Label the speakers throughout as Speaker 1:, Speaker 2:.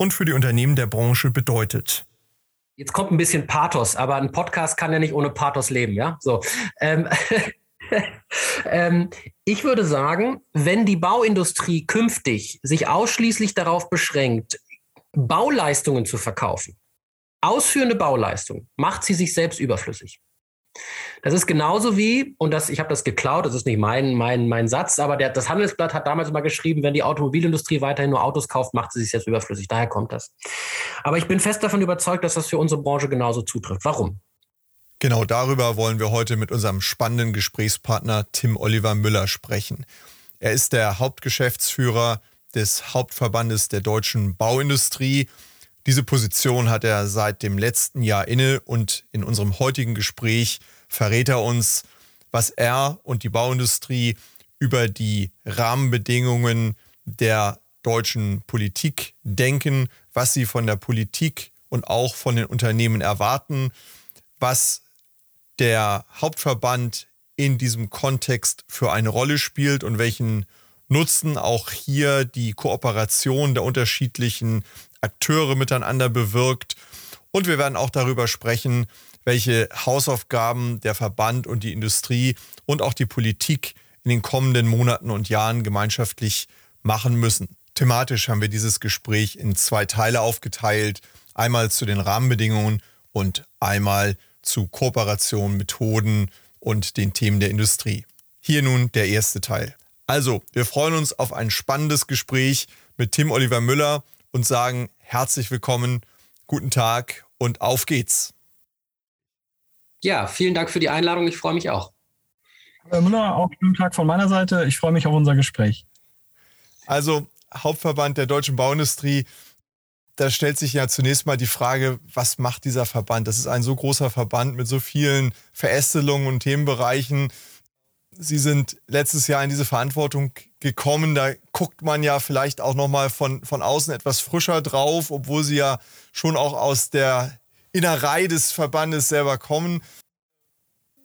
Speaker 1: und für die Unternehmen der Branche bedeutet.
Speaker 2: Jetzt kommt ein bisschen Pathos, aber ein Podcast kann ja nicht ohne Pathos leben, ja? So. Ähm, ähm, ich würde sagen, wenn die Bauindustrie künftig sich ausschließlich darauf beschränkt, Bauleistungen zu verkaufen, ausführende Bauleistungen, macht sie sich selbst überflüssig. Das ist genauso wie, und das, ich habe das geklaut, das ist nicht mein, mein, mein Satz, aber der, das Handelsblatt hat damals mal geschrieben, wenn die Automobilindustrie weiterhin nur Autos kauft, macht sie sich jetzt überflüssig. Daher kommt das. Aber ich bin fest davon überzeugt, dass das für unsere Branche genauso zutrifft. Warum?
Speaker 1: Genau darüber wollen wir heute mit unserem spannenden Gesprächspartner Tim Oliver Müller sprechen. Er ist der Hauptgeschäftsführer des Hauptverbandes der deutschen Bauindustrie. Diese Position hat er seit dem letzten Jahr inne und in unserem heutigen Gespräch verrät er uns, was er und die Bauindustrie über die Rahmenbedingungen der deutschen Politik denken, was sie von der Politik und auch von den Unternehmen erwarten, was der Hauptverband in diesem Kontext für eine Rolle spielt und welchen Nutzen auch hier die Kooperation der unterschiedlichen Akteure miteinander bewirkt. Und wir werden auch darüber sprechen, welche Hausaufgaben der Verband und die Industrie und auch die Politik in den kommenden Monaten und Jahren gemeinschaftlich machen müssen. Thematisch haben wir dieses Gespräch in zwei Teile aufgeteilt. Einmal zu den Rahmenbedingungen und einmal zu Kooperation, Methoden und den Themen der Industrie. Hier nun der erste Teil. Also, wir freuen uns auf ein spannendes Gespräch mit Tim Oliver Müller und sagen herzlich willkommen, guten Tag und auf geht's.
Speaker 2: Ja, vielen Dank für die Einladung. Ich freue mich auch.
Speaker 3: Herr Müller, auch guten Tag von meiner Seite. Ich freue mich auf unser Gespräch.
Speaker 1: Also, Hauptverband der deutschen Bauindustrie, da stellt sich ja zunächst mal die Frage, was macht dieser Verband? Das ist ein so großer Verband mit so vielen Verästelungen und Themenbereichen. Sie sind letztes Jahr in diese Verantwortung gekommen. Da guckt man ja vielleicht auch nochmal von, von außen etwas frischer drauf, obwohl Sie ja schon auch aus der Innerei des Verbandes selber kommen.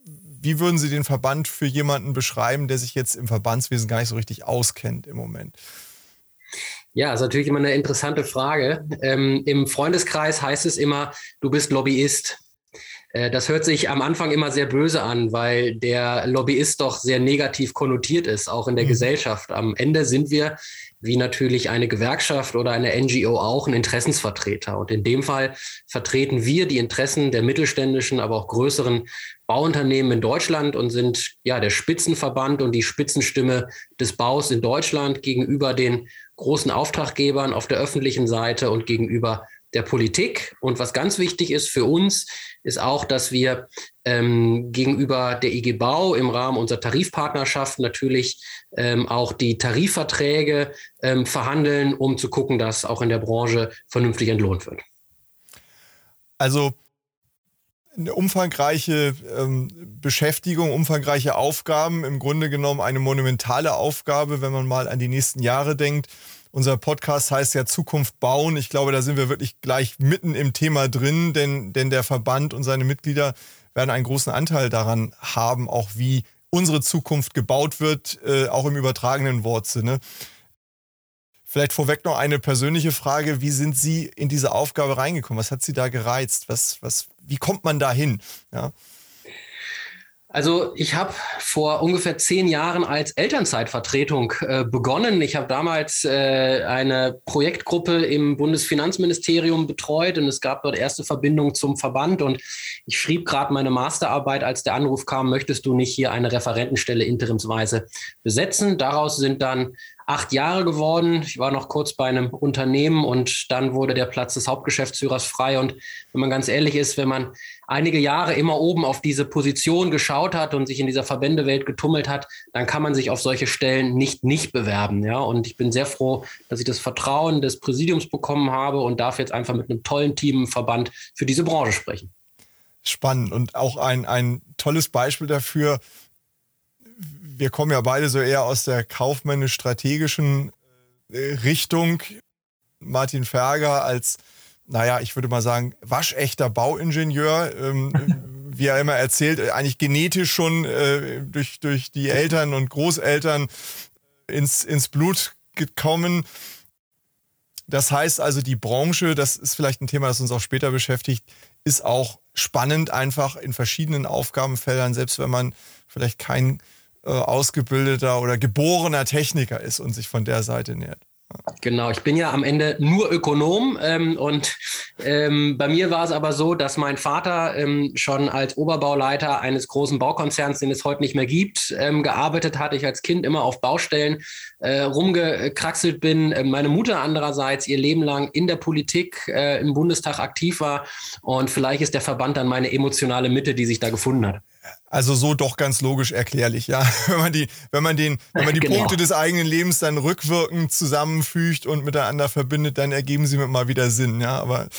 Speaker 1: Wie würden Sie den Verband für jemanden beschreiben, der sich jetzt im Verbandswesen gar nicht so richtig auskennt im Moment?
Speaker 2: Ja, ist natürlich immer eine interessante Frage. Ähm, Im Freundeskreis heißt es immer, du bist Lobbyist. Äh, das hört sich am Anfang immer sehr böse an, weil der Lobbyist doch sehr negativ konnotiert ist, auch in der mhm. Gesellschaft. Am Ende sind wir, wie natürlich eine Gewerkschaft oder eine NGO auch, ein Interessensvertreter. Und in dem Fall vertreten wir die Interessen der mittelständischen, aber auch größeren Bauunternehmen in Deutschland und sind ja der Spitzenverband und die Spitzenstimme des Baus in Deutschland gegenüber den großen Auftraggebern auf der öffentlichen Seite und gegenüber der Politik. Und was ganz wichtig ist für uns, ist auch, dass wir ähm, gegenüber der IG Bau im Rahmen unserer Tarifpartnerschaft natürlich ähm, auch die Tarifverträge ähm, verhandeln, um zu gucken, dass auch in der Branche vernünftig entlohnt wird.
Speaker 1: Also eine umfangreiche ähm, Beschäftigung, umfangreiche Aufgaben, im Grunde genommen eine monumentale Aufgabe, wenn man mal an die nächsten Jahre denkt. Unser Podcast heißt ja Zukunft bauen. Ich glaube, da sind wir wirklich gleich mitten im Thema drin, denn, denn der Verband und seine Mitglieder werden einen großen Anteil daran haben, auch wie unsere Zukunft gebaut wird, äh, auch im übertragenen Wortsinne. Vielleicht vorweg noch eine persönliche Frage. Wie sind Sie in diese Aufgabe reingekommen? Was hat Sie da gereizt? Was, was, wie kommt man da hin? Ja.
Speaker 2: Also ich habe vor ungefähr zehn Jahren als Elternzeitvertretung äh, begonnen. Ich habe damals äh, eine Projektgruppe im Bundesfinanzministerium betreut und es gab dort erste Verbindungen zum Verband und ich schrieb gerade meine Masterarbeit, als der Anruf kam, möchtest du nicht hier eine Referentenstelle interimsweise besetzen? Daraus sind dann acht Jahre geworden. Ich war noch kurz bei einem Unternehmen und dann wurde der Platz des Hauptgeschäftsführers frei. Und wenn man ganz ehrlich ist, wenn man einige Jahre immer oben auf diese Position geschaut hat und sich in dieser Verbändewelt getummelt hat, dann kann man sich auf solche Stellen nicht nicht bewerben. Ja, und ich bin sehr froh, dass ich das Vertrauen des Präsidiums bekommen habe und darf jetzt einfach mit einem tollen Team im Verband für diese Branche sprechen.
Speaker 1: Spannend und auch ein, ein tolles Beispiel dafür, wir kommen ja beide so eher aus der kaufmännisch-strategischen äh, Richtung. Martin Ferger als, naja, ich würde mal sagen, waschechter Bauingenieur, ähm, wie er immer erzählt, eigentlich genetisch schon äh, durch, durch die Eltern und Großeltern ins, ins Blut gekommen. Das heißt also, die Branche, das ist vielleicht ein Thema, das uns auch später beschäftigt, ist auch spannend, einfach in verschiedenen Aufgabenfeldern, selbst wenn man vielleicht kein äh, ausgebildeter oder geborener Techniker ist und sich von der Seite nähert.
Speaker 2: Genau, ich bin ja am Ende nur Ökonom ähm, und ähm, bei mir war es aber so, dass mein Vater ähm, schon als Oberbauleiter eines großen Baukonzerns, den es heute nicht mehr gibt, ähm, gearbeitet hat. Ich als Kind immer auf Baustellen äh, rumgekraxelt bin. Äh, meine Mutter andererseits ihr Leben lang in der Politik äh, im Bundestag aktiv war und vielleicht ist der Verband dann meine emotionale Mitte, die sich da gefunden hat.
Speaker 1: Also so doch ganz logisch erklärlich, ja. Wenn man die, wenn man den, wenn man die genau. Punkte des eigenen Lebens dann rückwirkend zusammenfügt und miteinander verbindet, dann ergeben sie mir mal wieder Sinn, ja. Aber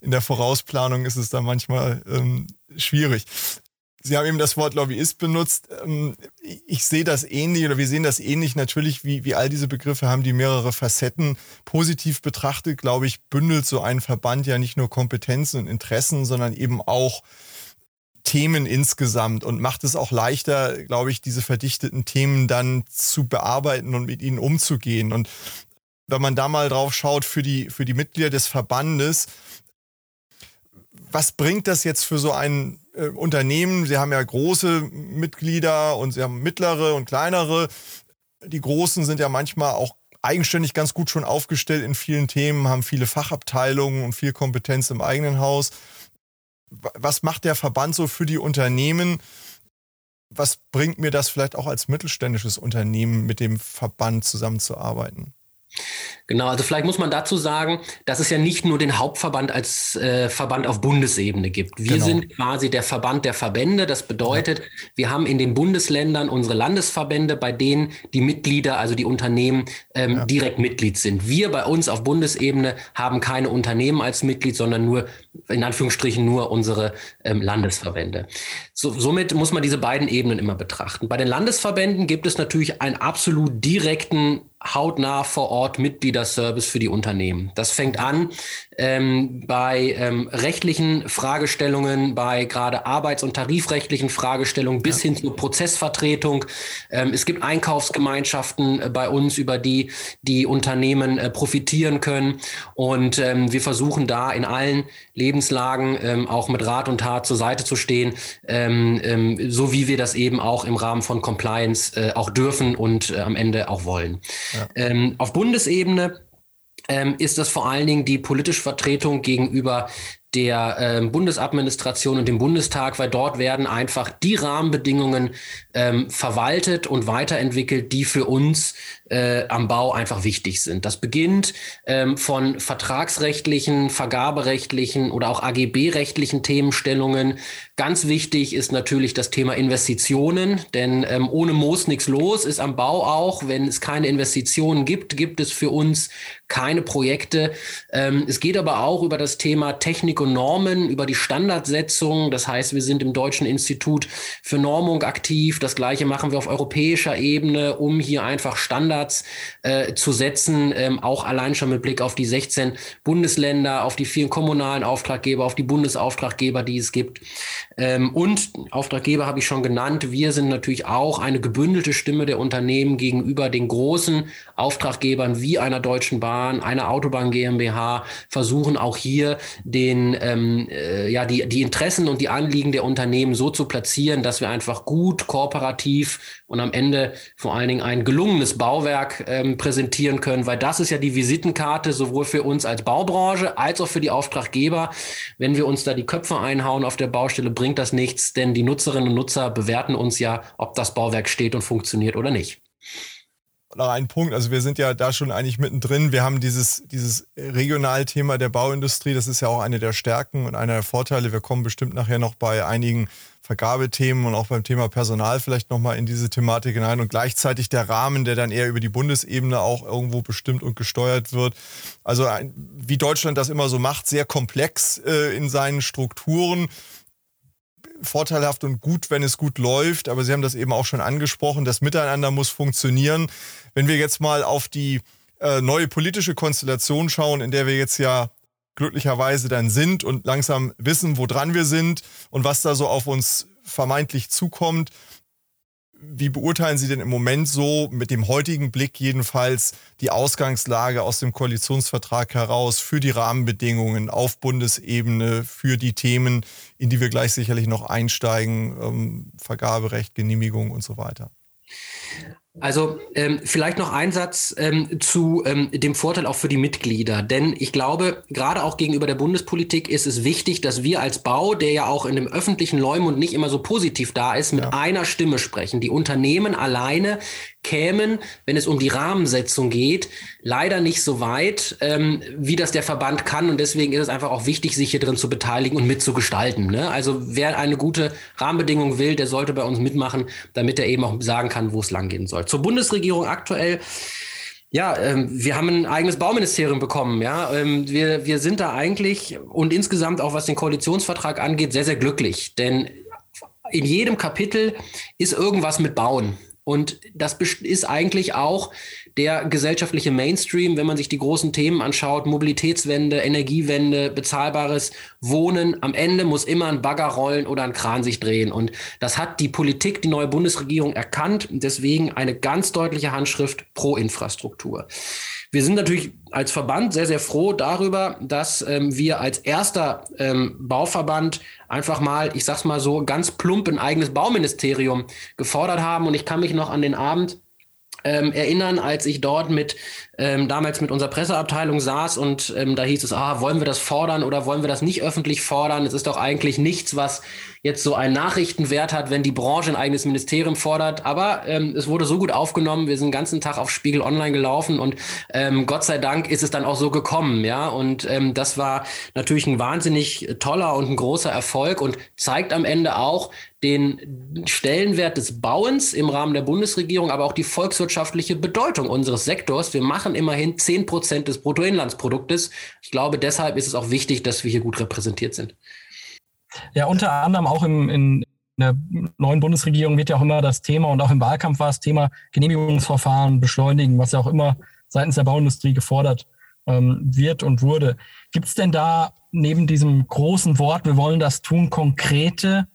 Speaker 1: in der Vorausplanung ist es dann manchmal ähm, schwierig. Sie haben eben das Wort Lobbyist benutzt. Ähm, ich sehe das ähnlich oder wir sehen das ähnlich natürlich, wie, wie all diese Begriffe haben die mehrere Facetten. Positiv betrachtet, glaube ich, bündelt so ein Verband ja nicht nur Kompetenzen und Interessen, sondern eben auch Themen insgesamt und macht es auch leichter, glaube ich, diese verdichteten Themen dann zu bearbeiten und mit ihnen umzugehen. Und wenn man da mal drauf schaut für die, für die Mitglieder des Verbandes, was bringt das jetzt für so ein äh, Unternehmen? Sie haben ja große Mitglieder und Sie haben mittlere und kleinere. Die Großen sind ja manchmal auch eigenständig ganz gut schon aufgestellt in vielen Themen, haben viele Fachabteilungen und viel Kompetenz im eigenen Haus was macht der Verband so für die Unternehmen? Was bringt mir das vielleicht auch als mittelständisches Unternehmen mit dem Verband zusammenzuarbeiten?
Speaker 2: Genau, also vielleicht muss man dazu sagen, dass es ja nicht nur den Hauptverband als äh, Verband auf Bundesebene gibt. Wir genau. sind quasi der Verband der Verbände. Das bedeutet, ja. wir haben in den Bundesländern unsere Landesverbände, bei denen die Mitglieder, also die Unternehmen, ähm, ja. direkt Mitglied sind. Wir bei uns auf Bundesebene haben keine Unternehmen als Mitglied, sondern nur, in Anführungsstrichen, nur unsere ähm, Landesverbände. So, somit muss man diese beiden Ebenen immer betrachten. Bei den Landesverbänden gibt es natürlich einen absolut direkten hautnah vor Ort Mitgliederservice für die Unternehmen. Das fängt an ähm, bei ähm, rechtlichen Fragestellungen, bei gerade arbeits- und tarifrechtlichen Fragestellungen bis ja. hin zur Prozessvertretung. Ähm, es gibt Einkaufsgemeinschaften äh, bei uns, über die die Unternehmen äh, profitieren können. Und ähm, wir versuchen da in allen Lebenslagen ähm, auch mit Rat und Tat zur Seite zu stehen, ähm, so wie wir das eben auch im Rahmen von Compliance äh, auch dürfen und äh, am Ende auch wollen. Ja. Auf Bundesebene ähm, ist das vor allen Dingen die politische Vertretung gegenüber der äh, Bundesadministration und dem Bundestag, weil dort werden einfach die Rahmenbedingungen ähm, verwaltet und weiterentwickelt, die für uns äh, am Bau einfach wichtig sind. Das beginnt ähm, von vertragsrechtlichen, vergaberechtlichen oder auch AGB-rechtlichen Themenstellungen. Ganz wichtig ist natürlich das Thema Investitionen, denn ähm, ohne Moos nichts los ist am Bau auch. Wenn es keine Investitionen gibt, gibt es für uns keine Projekte. Ähm, es geht aber auch über das Thema Technik und Normen, über die Standardsetzung. Das heißt, wir sind im Deutschen Institut für Normung aktiv. Das gleiche machen wir auf europäischer Ebene, um hier einfach Standards äh, zu setzen, ähm, auch allein schon mit Blick auf die 16 Bundesländer, auf die vielen kommunalen Auftraggeber, auf die Bundesauftraggeber, die es gibt. Ähm, und Auftraggeber habe ich schon genannt. Wir sind natürlich auch eine gebündelte Stimme der Unternehmen gegenüber den großen Auftraggebern wie einer Deutschen Bahn, einer Autobahn GmbH, versuchen auch hier den, ähm, äh, ja, die, die Interessen und die Anliegen der Unternehmen so zu platzieren, dass wir einfach gut kooperativ und am Ende vor allen Dingen ein gelungenes Bauwerk ähm, präsentieren können, weil das ist ja die Visitenkarte sowohl für uns als Baubranche als auch für die Auftraggeber. Wenn wir uns da die Köpfe einhauen auf der Baustelle, bringt das nichts, denn die Nutzerinnen und Nutzer bewerten uns ja, ob das Bauwerk steht und funktioniert oder nicht.
Speaker 1: Noch einen Punkt. Also wir sind ja da schon eigentlich mittendrin. Wir haben dieses, dieses Regionalthema der Bauindustrie. Das ist ja auch eine der Stärken und einer der Vorteile. Wir kommen bestimmt nachher noch bei einigen Vergabethemen und auch beim Thema Personal vielleicht nochmal in diese Thematik hinein. Und gleichzeitig der Rahmen, der dann eher über die Bundesebene auch irgendwo bestimmt und gesteuert wird. Also wie Deutschland das immer so macht, sehr komplex äh, in seinen Strukturen vorteilhaft und gut, wenn es gut läuft. Aber Sie haben das eben auch schon angesprochen. Das Miteinander muss funktionieren. Wenn wir jetzt mal auf die äh, neue politische Konstellation schauen, in der wir jetzt ja glücklicherweise dann sind und langsam wissen, woran wir sind und was da so auf uns vermeintlich zukommt, wie beurteilen Sie denn im Moment so mit dem heutigen Blick jedenfalls die Ausgangslage aus dem Koalitionsvertrag heraus für die Rahmenbedingungen auf Bundesebene, für die Themen, in die wir gleich sicherlich noch einsteigen, ähm, Vergaberecht, Genehmigung und so weiter?
Speaker 2: Also ähm, vielleicht noch ein Satz ähm, zu ähm, dem Vorteil auch für die Mitglieder. Denn ich glaube, gerade auch gegenüber der Bundespolitik ist es wichtig, dass wir als Bau, der ja auch in dem öffentlichen Leumund nicht immer so positiv da ist, mit ja. einer Stimme sprechen. Die Unternehmen alleine kämen, wenn es um die Rahmensetzung geht, leider nicht so weit, ähm, wie das der Verband kann. Und deswegen ist es einfach auch wichtig, sich hier drin zu beteiligen und mitzugestalten. Ne? Also wer eine gute Rahmenbedingung will, der sollte bei uns mitmachen, damit er eben auch sagen kann, wo es langgehen soll. Zur Bundesregierung aktuell. Ja, ähm, wir haben ein eigenes Bauministerium bekommen. Ja, ähm, wir, wir sind da eigentlich und insgesamt auch was den Koalitionsvertrag angeht, sehr, sehr glücklich. Denn in jedem Kapitel ist irgendwas mit Bauen. Und das ist eigentlich auch der gesellschaftliche Mainstream, wenn man sich die großen Themen anschaut, Mobilitätswende, Energiewende, bezahlbares Wohnen. Am Ende muss immer ein Bagger rollen oder ein Kran sich drehen. Und das hat die Politik, die neue Bundesregierung erkannt. Deswegen eine ganz deutliche Handschrift pro Infrastruktur. Wir sind natürlich als Verband sehr, sehr froh darüber, dass ähm, wir als erster ähm, Bauverband einfach mal, ich sag's mal so, ganz plump ein eigenes Bauministerium gefordert haben. Und ich kann mich noch an den Abend ähm, erinnern, als ich dort mit ähm, damals mit unserer Presseabteilung saß und ähm, da hieß es, ah, wollen wir das fordern oder wollen wir das nicht öffentlich fordern? Es ist doch eigentlich nichts, was jetzt so einen Nachrichtenwert hat, wenn die Branche ein eigenes Ministerium fordert. Aber ähm, es wurde so gut aufgenommen, wir sind den ganzen Tag auf Spiegel Online gelaufen und ähm, Gott sei Dank ist es dann auch so gekommen, ja. Und ähm, das war natürlich ein wahnsinnig toller und ein großer Erfolg und zeigt am Ende auch, den Stellenwert des Bauens im Rahmen der Bundesregierung, aber auch die volkswirtschaftliche Bedeutung unseres Sektors. Wir machen immerhin 10 Prozent des Bruttoinlandsproduktes. Ich glaube, deshalb ist es auch wichtig, dass wir hier gut repräsentiert sind.
Speaker 3: Ja, unter anderem auch im, in der neuen Bundesregierung wird ja auch immer das Thema und auch im Wahlkampf war das Thema Genehmigungsverfahren beschleunigen, was ja auch immer seitens der Bauindustrie gefordert ähm, wird und wurde. Gibt es denn da neben diesem großen Wort, wir wollen das tun, konkrete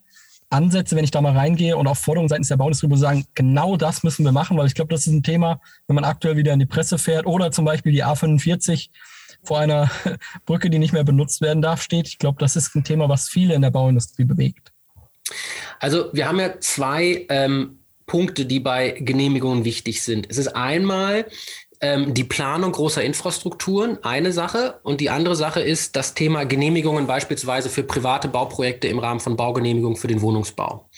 Speaker 3: Ansätze, wenn ich da mal reingehe und auch Forderungen seitens der Bauindustrie, wo sagen, genau das müssen wir machen, weil ich glaube, das ist ein Thema, wenn man aktuell wieder in die Presse fährt oder zum Beispiel die A45 vor einer Brücke, die nicht mehr benutzt werden darf, steht. Ich glaube, das ist ein Thema, was viele in der Bauindustrie bewegt.
Speaker 2: Also wir haben ja zwei ähm, Punkte, die bei Genehmigungen wichtig sind. Es ist einmal ähm, die Planung großer Infrastrukturen, eine Sache. Und die andere Sache ist das Thema Genehmigungen beispielsweise für private Bauprojekte im Rahmen von Baugenehmigungen für den Wohnungsbau.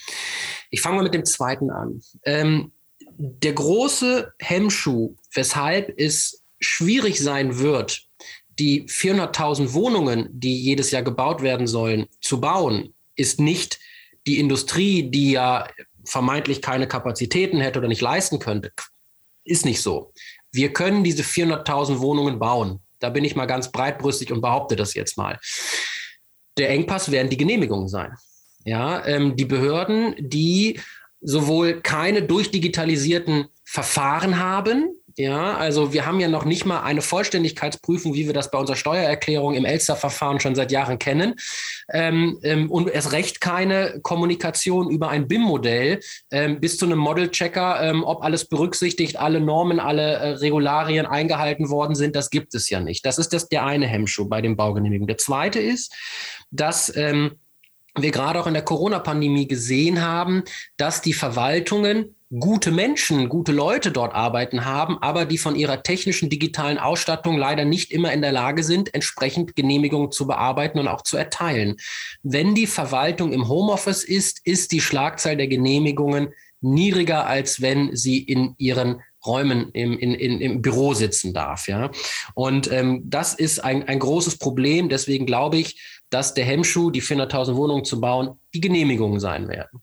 Speaker 2: Ich fange mal mit dem zweiten an. Ähm, der große Hemmschuh, weshalb es schwierig sein wird, die 400.000 Wohnungen, die jedes Jahr gebaut werden sollen, zu bauen, ist nicht die Industrie, die ja vermeintlich keine Kapazitäten hätte oder nicht leisten könnte. Ist nicht so. Wir können diese 400.000 Wohnungen bauen. Da bin ich mal ganz breitbrüstig und behaupte das jetzt mal. Der Engpass werden die Genehmigungen sein. Ja, ähm, die Behörden, die sowohl keine durchdigitalisierten Verfahren haben, ja, also wir haben ja noch nicht mal eine Vollständigkeitsprüfung, wie wir das bei unserer Steuererklärung im Elster-Verfahren schon seit Jahren kennen. Ähm, ähm, und erst recht keine Kommunikation über ein BIM-Modell ähm, bis zu einem Model-Checker, ähm, ob alles berücksichtigt, alle Normen, alle äh, Regularien eingehalten worden sind. Das gibt es ja nicht. Das ist das der eine Hemmschuh bei den Baugenehmigungen. Der zweite ist, dass ähm, wir gerade auch in der Corona-Pandemie gesehen haben, dass die Verwaltungen gute Menschen, gute Leute dort arbeiten haben, aber die von ihrer technischen digitalen Ausstattung leider nicht immer in der Lage sind, entsprechend Genehmigungen zu bearbeiten und auch zu erteilen. Wenn die Verwaltung im Homeoffice ist, ist die Schlagzahl der Genehmigungen niedriger, als wenn sie in ihren Räumen im, in, in, im Büro sitzen darf. Ja? Und ähm, das ist ein, ein großes Problem. Deswegen glaube ich, dass der Hemmschuh, die 400.000 Wohnungen zu bauen, die Genehmigungen sein werden.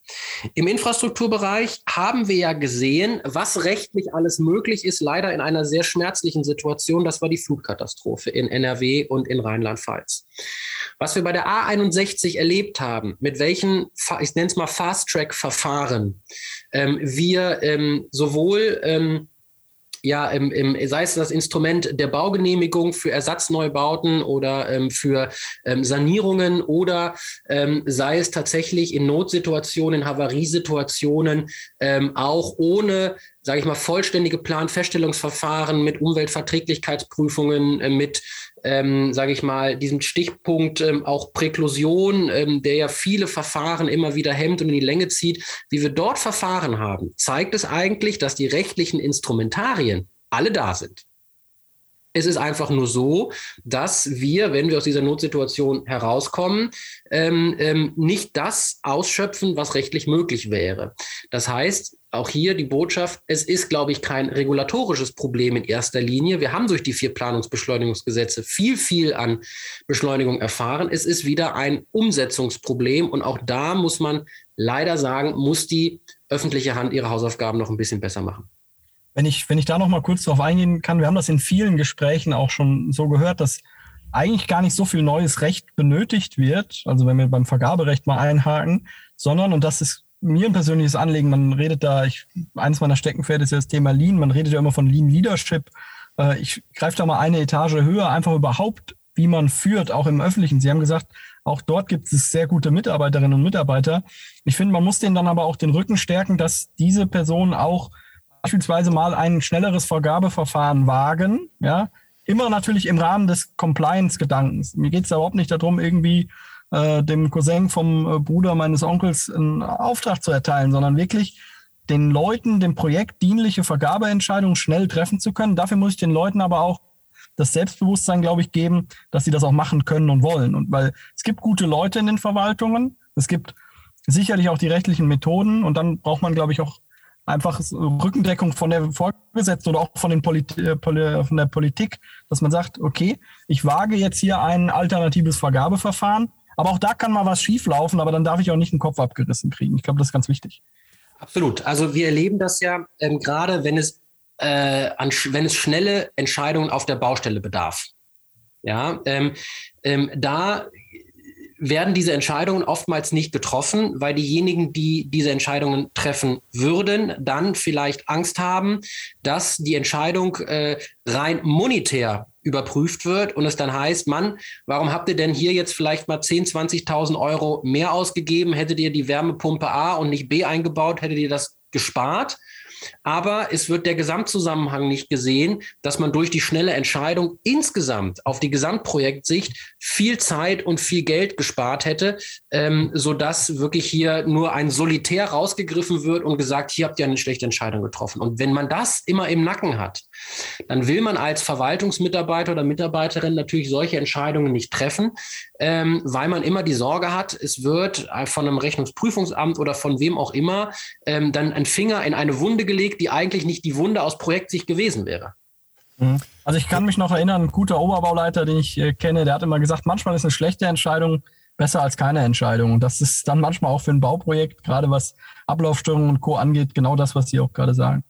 Speaker 2: Im Infrastrukturbereich haben wir ja gesehen, was rechtlich alles möglich ist, leider in einer sehr schmerzlichen Situation. Das war die Flutkatastrophe in NRW und in Rheinland-Pfalz. Was wir bei der A61 erlebt haben, mit welchen, ich nenne es mal Fast-Track-Verfahren, ähm, wir ähm, sowohl ähm, ja, im, im, sei es das Instrument der Baugenehmigung für Ersatzneubauten oder ähm, für ähm, Sanierungen oder ähm, sei es tatsächlich in Notsituationen, in Havariesituationen ähm, auch ohne sage ich mal, vollständige Planfeststellungsverfahren mit Umweltverträglichkeitsprüfungen, äh, mit, ähm, sage ich mal, diesem Stichpunkt ähm, auch Präklusion, ähm, der ja viele Verfahren immer wieder hemmt und in die Länge zieht, wie wir dort Verfahren haben, zeigt es eigentlich, dass die rechtlichen Instrumentarien alle da sind. Es ist einfach nur so, dass wir, wenn wir aus dieser Notsituation herauskommen, ähm, ähm, nicht das ausschöpfen, was rechtlich möglich wäre. Das heißt, auch hier die Botschaft, es ist, glaube ich, kein regulatorisches Problem in erster Linie. Wir haben durch die vier Planungsbeschleunigungsgesetze viel, viel an Beschleunigung erfahren. Es ist wieder ein Umsetzungsproblem und auch da muss man leider sagen, muss die öffentliche Hand ihre Hausaufgaben noch ein bisschen besser machen.
Speaker 3: Wenn ich, wenn ich da noch mal kurz drauf eingehen kann, wir haben das in vielen Gesprächen auch schon so gehört, dass eigentlich gar nicht so viel neues Recht benötigt wird, also wenn wir beim Vergaberecht mal einhaken, sondern, und das ist mir ein persönliches Anliegen, man redet da, ich, eines meiner Steckenpferde ist ja das Thema Lean, man redet ja immer von Lean Leadership. Äh, ich greife da mal eine Etage höher, einfach überhaupt, wie man führt, auch im Öffentlichen. Sie haben gesagt, auch dort gibt es sehr gute Mitarbeiterinnen und Mitarbeiter. Ich finde, man muss denen dann aber auch den Rücken stärken, dass diese Personen auch beispielsweise mal ein schnelleres Vergabeverfahren wagen, ja, immer natürlich im Rahmen des Compliance-Gedankens. Mir geht es überhaupt nicht darum, irgendwie äh, dem Cousin vom äh, Bruder meines Onkels einen Auftrag zu erteilen, sondern wirklich den Leuten, dem Projekt dienliche Vergabeentscheidungen schnell treffen zu können. Dafür muss ich den Leuten aber auch das Selbstbewusstsein, glaube ich, geben, dass sie das auch machen können und wollen. Und weil es gibt gute Leute in den Verwaltungen, es gibt sicherlich auch die rechtlichen Methoden und dann braucht man, glaube ich, auch einfach Rückendeckung von der Vorgesetzten oder auch von, den Polit äh, von der Politik, dass man sagt, okay, ich wage jetzt hier ein alternatives Vergabeverfahren, aber auch da kann mal was schieflaufen, aber dann darf ich auch nicht den Kopf abgerissen kriegen. Ich glaube, das ist ganz wichtig.
Speaker 2: Absolut. Also wir erleben das ja ähm, gerade, wenn es, äh, an, wenn es schnelle Entscheidungen auf der Baustelle bedarf. Ja, ähm, ähm, da werden diese Entscheidungen oftmals nicht getroffen, weil diejenigen, die diese Entscheidungen treffen würden, dann vielleicht Angst haben, dass die Entscheidung äh, rein monetär überprüft wird und es dann heißt, Mann, warum habt ihr denn hier jetzt vielleicht mal 10, 20.000 Euro mehr ausgegeben? Hättet ihr die Wärmepumpe A und nicht B eingebaut, hättet ihr das gespart? Aber es wird der Gesamtzusammenhang nicht gesehen, dass man durch die schnelle Entscheidung insgesamt auf die Gesamtprojektsicht viel Zeit und viel Geld gespart hätte, ähm, sodass wirklich hier nur ein Solitär rausgegriffen wird und gesagt, hier habt ihr eine schlechte Entscheidung getroffen. Und wenn man das immer im Nacken hat, dann will man als Verwaltungsmitarbeiter oder Mitarbeiterin natürlich solche Entscheidungen nicht treffen, ähm, weil man immer die Sorge hat, es wird von einem Rechnungsprüfungsamt oder von wem auch immer ähm, dann ein Finger in eine Wunde gelegt, die eigentlich nicht die Wunde aus Projektsicht gewesen wäre.
Speaker 3: Mhm. Also ich kann mich noch erinnern, ein guter Oberbauleiter, den ich äh, kenne, der hat immer gesagt, manchmal ist eine schlechte Entscheidung besser als keine Entscheidung. Und das ist dann manchmal auch für ein Bauprojekt, gerade was Ablaufstörungen und Co. angeht, genau das, was Sie auch gerade sagen.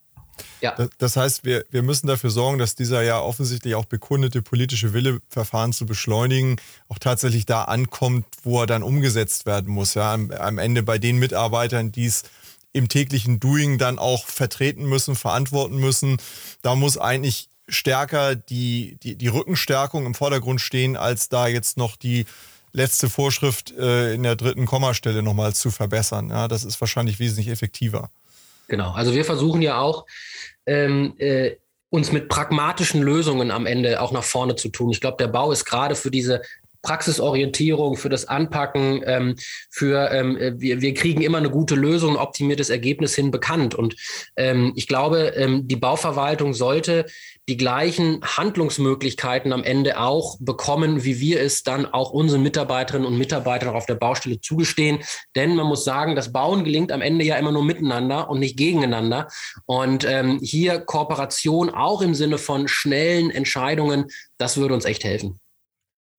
Speaker 1: Ja. Das heißt, wir, wir müssen dafür sorgen, dass dieser ja offensichtlich auch bekundete politische Wille, Verfahren zu beschleunigen, auch tatsächlich da ankommt, wo er dann umgesetzt werden muss. Ja, am, am Ende bei den Mitarbeitern, die es im täglichen Doing dann auch vertreten müssen, verantworten müssen. Da muss eigentlich stärker die, die, die Rückenstärkung im Vordergrund stehen, als da jetzt noch die letzte Vorschrift äh, in der dritten Kommastelle nochmal zu verbessern. Ja, das ist wahrscheinlich wesentlich effektiver.
Speaker 2: Genau, also wir versuchen ja auch, ähm, äh, uns mit pragmatischen Lösungen am Ende auch nach vorne zu tun. Ich glaube, der Bau ist gerade für diese Praxisorientierung, für das Anpacken, ähm, für ähm, wir, wir kriegen immer eine gute Lösung, ein optimiertes Ergebnis hin bekannt. Und ähm, ich glaube, ähm, die Bauverwaltung sollte die gleichen Handlungsmöglichkeiten am Ende auch bekommen, wie wir es dann auch unseren Mitarbeiterinnen und Mitarbeitern auf der Baustelle zugestehen. Denn man muss sagen, das Bauen gelingt am Ende ja immer nur miteinander und nicht gegeneinander. Und ähm, hier Kooperation auch im Sinne von schnellen Entscheidungen, das würde uns echt helfen.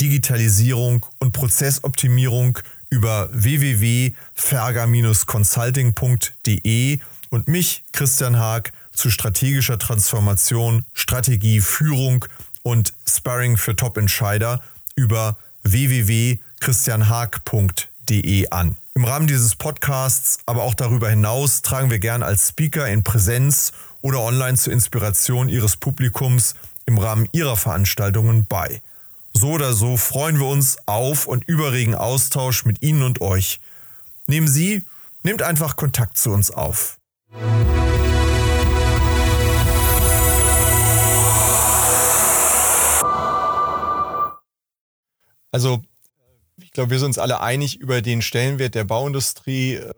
Speaker 1: Digitalisierung und Prozessoptimierung über www.ferger-consulting.de und mich, Christian Haag, zu strategischer Transformation, Strategie, Führung und Sparring für Top-Entscheider über www.christianhaag.de an. Im Rahmen dieses Podcasts, aber auch darüber hinaus, tragen wir gern als Speaker in Präsenz oder online zur Inspiration Ihres Publikums im Rahmen Ihrer Veranstaltungen bei. So oder so freuen wir uns auf und über regen Austausch mit Ihnen und euch. Nehmen Sie, nehmt einfach Kontakt zu uns auf. Also, ich glaube, wir sind uns alle einig über den Stellenwert der Bauindustrie äh,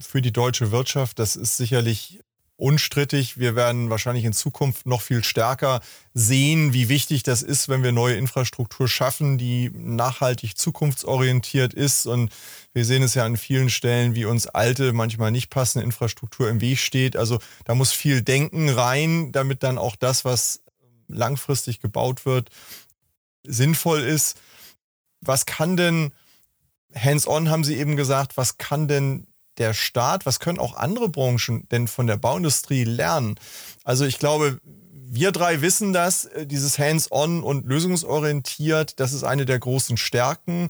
Speaker 1: für die deutsche Wirtschaft. Das ist sicherlich unstrittig. Wir werden wahrscheinlich in Zukunft noch viel stärker sehen, wie wichtig das ist, wenn wir neue Infrastruktur schaffen, die nachhaltig zukunftsorientiert ist. Und wir sehen es ja an vielen Stellen, wie uns alte, manchmal nicht passende Infrastruktur im Weg steht. Also da muss viel Denken rein, damit dann auch das, was langfristig gebaut wird, sinnvoll ist. Was kann denn, hands-on haben Sie eben gesagt, was kann denn der Staat, was können auch andere Branchen denn von der Bauindustrie lernen? Also ich glaube, wir drei wissen das, äh, dieses Hands-on und lösungsorientiert, das ist eine der großen Stärken.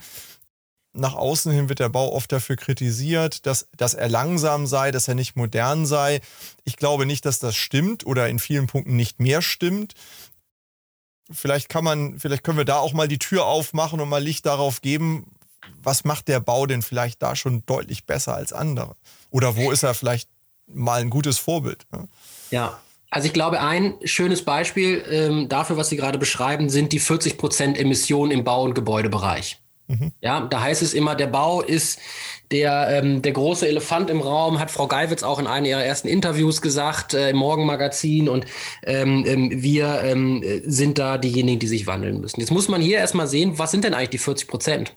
Speaker 1: Nach außen hin wird der Bau oft dafür kritisiert, dass, dass er langsam sei, dass er nicht modern sei. Ich glaube nicht, dass das stimmt oder in vielen Punkten nicht mehr stimmt. Vielleicht kann man, vielleicht können wir da auch mal die Tür aufmachen und mal Licht darauf geben, was macht der Bau denn vielleicht da schon deutlich besser als andere? Oder wo ist er vielleicht mal ein gutes Vorbild?
Speaker 2: Ne? Ja, also ich glaube, ein schönes Beispiel ähm, dafür, was Sie gerade beschreiben, sind die 40 Prozent Emissionen im Bau- und Gebäudebereich. Mhm. Ja, da heißt es immer, der Bau ist der, ähm, der große Elefant im Raum, hat Frau Geiwitz auch in einem ihrer ersten Interviews gesagt, äh, im Morgenmagazin. Und ähm, ähm, wir ähm, sind da diejenigen, die sich wandeln müssen. Jetzt muss man hier erstmal sehen, was sind denn eigentlich die 40 Prozent?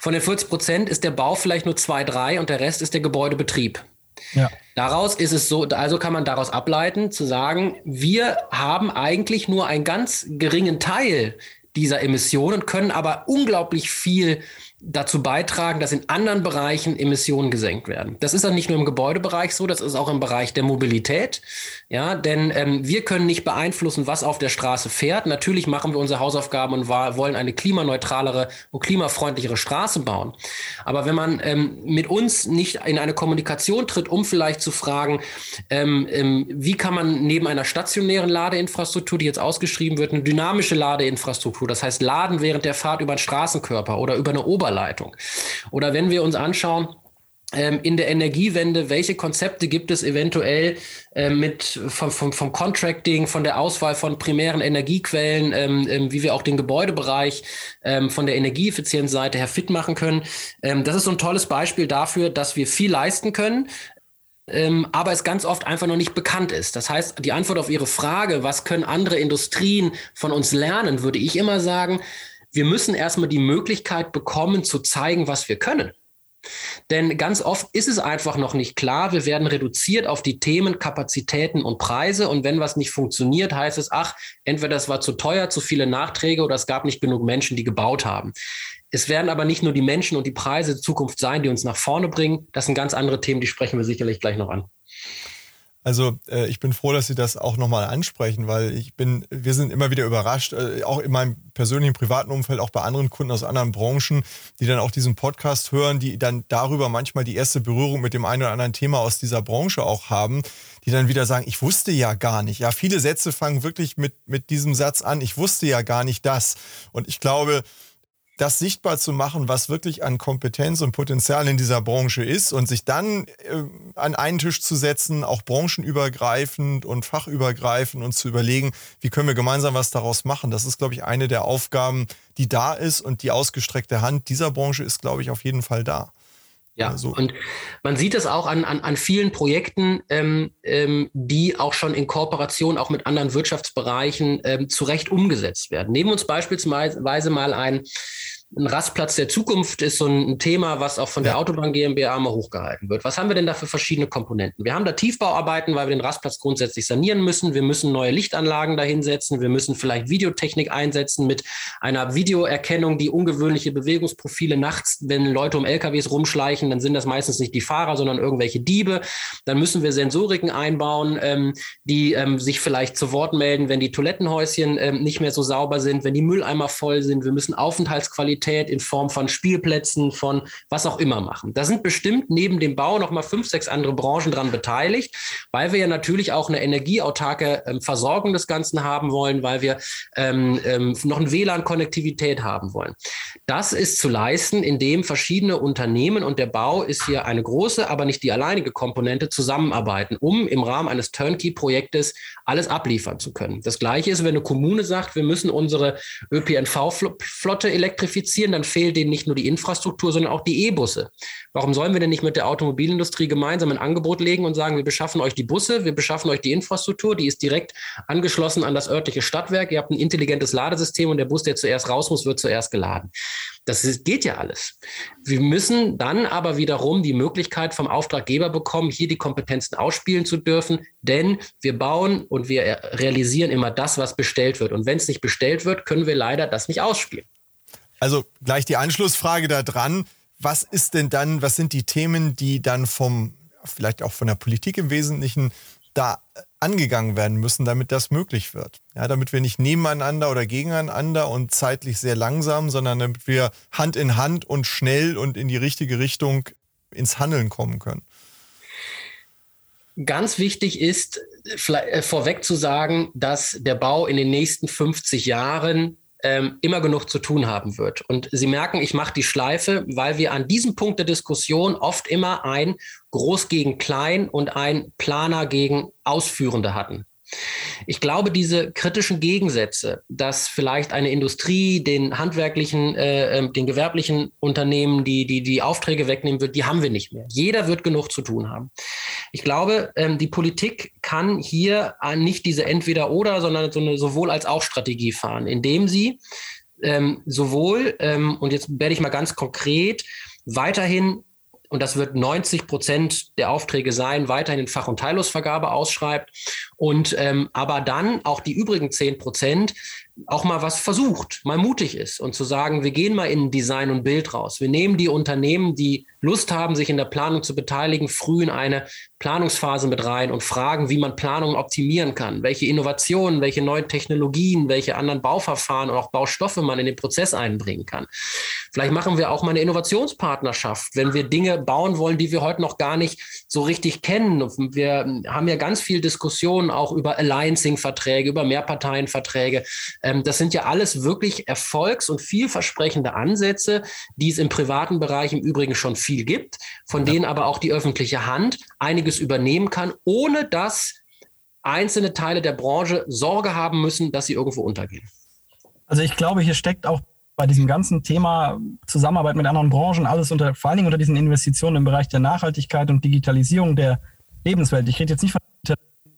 Speaker 2: Von den 40 Prozent ist der Bau vielleicht nur zwei, drei und der Rest ist der Gebäudebetrieb. Ja. Daraus ist es so, also kann man daraus ableiten, zu sagen, wir haben eigentlich nur einen ganz geringen Teil dieser Emissionen, können aber unglaublich viel dazu beitragen, dass in anderen Bereichen Emissionen gesenkt werden. Das ist dann nicht nur im Gebäudebereich so, das ist auch im Bereich der Mobilität. Ja, denn ähm, wir können nicht beeinflussen, was auf der Straße fährt. Natürlich machen wir unsere Hausaufgaben und wollen eine klimaneutralere und klimafreundlichere Straße bauen. Aber wenn man ähm, mit uns nicht in eine Kommunikation tritt, um vielleicht zu fragen, ähm, ähm wie kann man neben einer stationären Ladeinfrastruktur, die jetzt ausgeschrieben wird, eine dynamische Ladeinfrastruktur, das heißt Laden während der Fahrt über einen Straßenkörper oder über eine Oberfläche, Oberleitung. Oder wenn wir uns anschauen, ähm, in der Energiewende, welche Konzepte gibt es eventuell äh, mit vom, vom, vom Contracting, von der Auswahl von primären Energiequellen, ähm, ähm, wie wir auch den Gebäudebereich ähm, von der Energieeffizienzseite her fit machen können. Ähm, das ist so ein tolles Beispiel dafür, dass wir viel leisten können, ähm, aber es ganz oft einfach noch nicht bekannt ist. Das heißt, die Antwort auf Ihre Frage, was können andere Industrien von uns lernen, würde ich immer sagen, wir müssen erstmal die Möglichkeit bekommen, zu zeigen, was wir können. Denn ganz oft ist es einfach noch nicht klar. Wir werden reduziert auf die Themen Kapazitäten und Preise. Und wenn was nicht funktioniert, heißt es, ach, entweder es war zu teuer, zu viele Nachträge oder es gab nicht genug Menschen, die gebaut haben. Es werden aber nicht nur die Menschen und die Preise der Zukunft sein, die uns nach vorne bringen. Das sind ganz andere Themen, die sprechen wir sicherlich gleich noch an.
Speaker 1: Also äh, ich bin froh, dass Sie das auch nochmal ansprechen, weil ich bin, wir sind immer wieder überrascht, äh, auch in meinem persönlichen privaten Umfeld, auch bei anderen Kunden aus anderen Branchen, die dann auch diesen Podcast hören, die dann darüber manchmal die erste Berührung mit dem einen oder anderen Thema aus dieser Branche auch haben, die dann wieder sagen, ich wusste ja gar nicht. Ja, viele Sätze fangen wirklich mit, mit diesem Satz an, ich wusste ja gar nicht das. Und ich glaube, das sichtbar zu machen, was wirklich an Kompetenz und Potenzial in dieser Branche ist und sich dann äh, an einen Tisch zu setzen, auch branchenübergreifend und fachübergreifend und zu überlegen, wie können wir gemeinsam was daraus machen. Das ist, glaube ich, eine der Aufgaben, die da ist und die ausgestreckte Hand dieser Branche ist, glaube ich, auf jeden Fall da.
Speaker 2: Ja, also. und man sieht es auch an, an, an vielen Projekten, ähm, ähm, die auch schon in Kooperation auch mit anderen Wirtschaftsbereichen ähm, zu Recht umgesetzt werden. Nehmen uns beispielsweise mal ein ein Rastplatz der Zukunft ist so ein Thema, was auch von der Autobahn GmbH mal hochgehalten wird. Was haben wir denn da für verschiedene Komponenten? Wir haben da Tiefbauarbeiten, weil wir den Rastplatz grundsätzlich sanieren müssen. Wir müssen neue Lichtanlagen dahinsetzen. Wir müssen vielleicht Videotechnik einsetzen mit einer Videoerkennung, die ungewöhnliche Bewegungsprofile nachts, wenn Leute um LKWs rumschleichen, dann sind das meistens nicht die Fahrer, sondern irgendwelche Diebe. Dann müssen wir Sensoriken einbauen, ähm, die ähm, sich vielleicht zu Wort melden, wenn die Toilettenhäuschen ähm, nicht mehr so sauber sind, wenn die Mülleimer voll sind. Wir müssen Aufenthaltsqualität Mobilität in Form von Spielplätzen, von was auch immer machen. Da sind bestimmt neben dem Bau noch mal fünf, sechs andere Branchen dran beteiligt, weil wir ja natürlich auch eine energieautarke ähm, Versorgung des Ganzen haben wollen, weil wir ähm, ähm, noch eine WLAN-Konnektivität haben wollen. Das ist zu leisten, indem verschiedene Unternehmen und der Bau ist hier eine große, aber nicht die alleinige Komponente zusammenarbeiten, um im Rahmen eines Turnkey-Projektes alles abliefern zu können. Das Gleiche ist, wenn eine Kommune sagt, wir müssen unsere ÖPNV-Flotte elektrifizieren, elektrifizieren, dann fehlt denen nicht nur die Infrastruktur, sondern auch die E-Busse. Warum sollen wir denn nicht mit der Automobilindustrie gemeinsam ein Angebot legen und sagen, wir beschaffen euch die Busse, wir beschaffen euch die Infrastruktur, die ist direkt angeschlossen an das örtliche Stadtwerk, ihr habt ein intelligentes Ladesystem und der Bus, der zuerst raus muss, wird zuerst geladen. Das ist, geht ja alles. Wir müssen dann aber wiederum die Möglichkeit vom Auftraggeber bekommen, hier die Kompetenzen ausspielen zu dürfen, denn wir bauen und wir realisieren immer das, was bestellt wird. Und wenn es nicht bestellt wird, können wir leider das nicht ausspielen.
Speaker 1: Also gleich die Anschlussfrage da dran. Was ist denn dann, was sind die Themen, die dann vom, vielleicht auch von der Politik im Wesentlichen da angegangen werden müssen, damit das möglich wird? Ja, damit wir nicht nebeneinander oder gegeneinander und zeitlich sehr langsam, sondern damit wir Hand in Hand und schnell und in die richtige Richtung ins Handeln kommen können.
Speaker 2: Ganz wichtig ist, äh, vorweg zu sagen, dass der Bau in den nächsten 50 Jahren ähm, immer genug zu tun haben wird. Und Sie merken, ich mache die Schleife, weil wir an diesem Punkt der Diskussion oft immer ein Groß gegen Klein und ein Planer gegen Ausführende hatten. Ich glaube, diese kritischen Gegensätze, dass vielleicht eine Industrie den handwerklichen, äh, ähm, den gewerblichen Unternehmen die, die, die Aufträge wegnehmen wird, die haben wir nicht mehr. Jeder wird genug zu tun haben. Ich glaube, ähm, die Politik kann hier nicht diese Entweder-Oder, sondern so eine sowohl als auch Strategie fahren, indem sie ähm, sowohl, ähm, und jetzt werde ich mal ganz konkret, weiterhin und das wird 90 Prozent der Aufträge sein, weiterhin in Fach- und Teillosvergabe ausschreibt und ähm, aber dann auch die übrigen 10 Prozent auch mal was versucht, mal mutig ist und zu sagen, wir gehen mal in Design und Bild raus. Wir nehmen die Unternehmen, die Lust haben, sich in der Planung zu beteiligen, früh in eine Planungsphase mit rein und fragen, wie man Planungen optimieren kann, welche Innovationen, welche neuen Technologien, welche anderen Bauverfahren und auch Baustoffe man in den Prozess einbringen kann. Vielleicht machen wir auch mal eine Innovationspartnerschaft, wenn wir Dinge bauen wollen, die wir heute noch gar nicht so richtig kennen. Wir haben ja ganz viel Diskussionen auch über Alliancing-Verträge, über Mehrparteienverträge. Ähm, das sind ja alles wirklich erfolgs- und vielversprechende Ansätze, die es im privaten Bereich im Übrigen schon viel gibt, von ja. denen aber auch die öffentliche Hand einiges übernehmen kann, ohne dass einzelne Teile der Branche Sorge haben müssen, dass sie irgendwo untergehen.
Speaker 3: Also ich glaube, hier steckt auch bei diesem ganzen Thema Zusammenarbeit mit anderen Branchen alles unter, vor allen Dingen unter diesen Investitionen im Bereich der Nachhaltigkeit und Digitalisierung der Lebenswelt. Ich rede jetzt nicht von